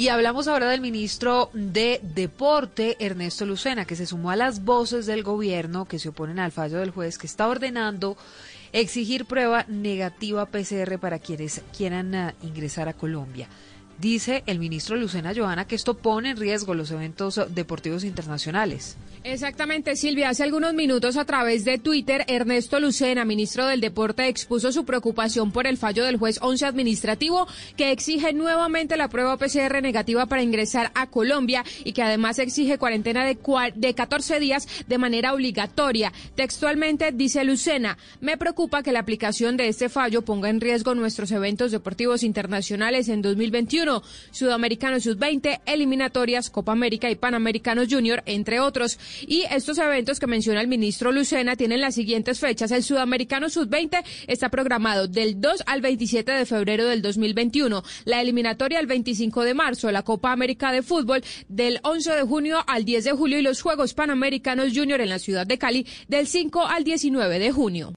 Y hablamos ahora del ministro de Deporte, Ernesto Lucena, que se sumó a las voces del gobierno que se oponen al fallo del juez que está ordenando exigir prueba negativa PCR para quienes quieran uh, ingresar a Colombia. Dice el ministro Lucena Joana que esto pone en riesgo los eventos deportivos internacionales. Exactamente, Silvia. Hace algunos minutos a través de Twitter, Ernesto Lucena, ministro del Deporte, expuso su preocupación por el fallo del juez 11 administrativo que exige nuevamente la prueba PCR negativa para ingresar a Colombia y que además exige cuarentena de, de 14 días de manera obligatoria. Textualmente dice Lucena, me preocupa que la aplicación de este fallo ponga en riesgo nuestros eventos deportivos internacionales en 2021 Sudamericano Sub-20, eliminatorias, Copa América y Panamericanos Junior, entre otros. Y estos eventos que menciona el ministro Lucena tienen las siguientes fechas. El Sudamericano Sub-20 está programado del 2 al 27 de febrero del 2021, la eliminatoria el 25 de marzo, la Copa América de Fútbol del 11 de junio al 10 de julio y los Juegos Panamericanos Junior en la ciudad de Cali del 5 al 19 de junio.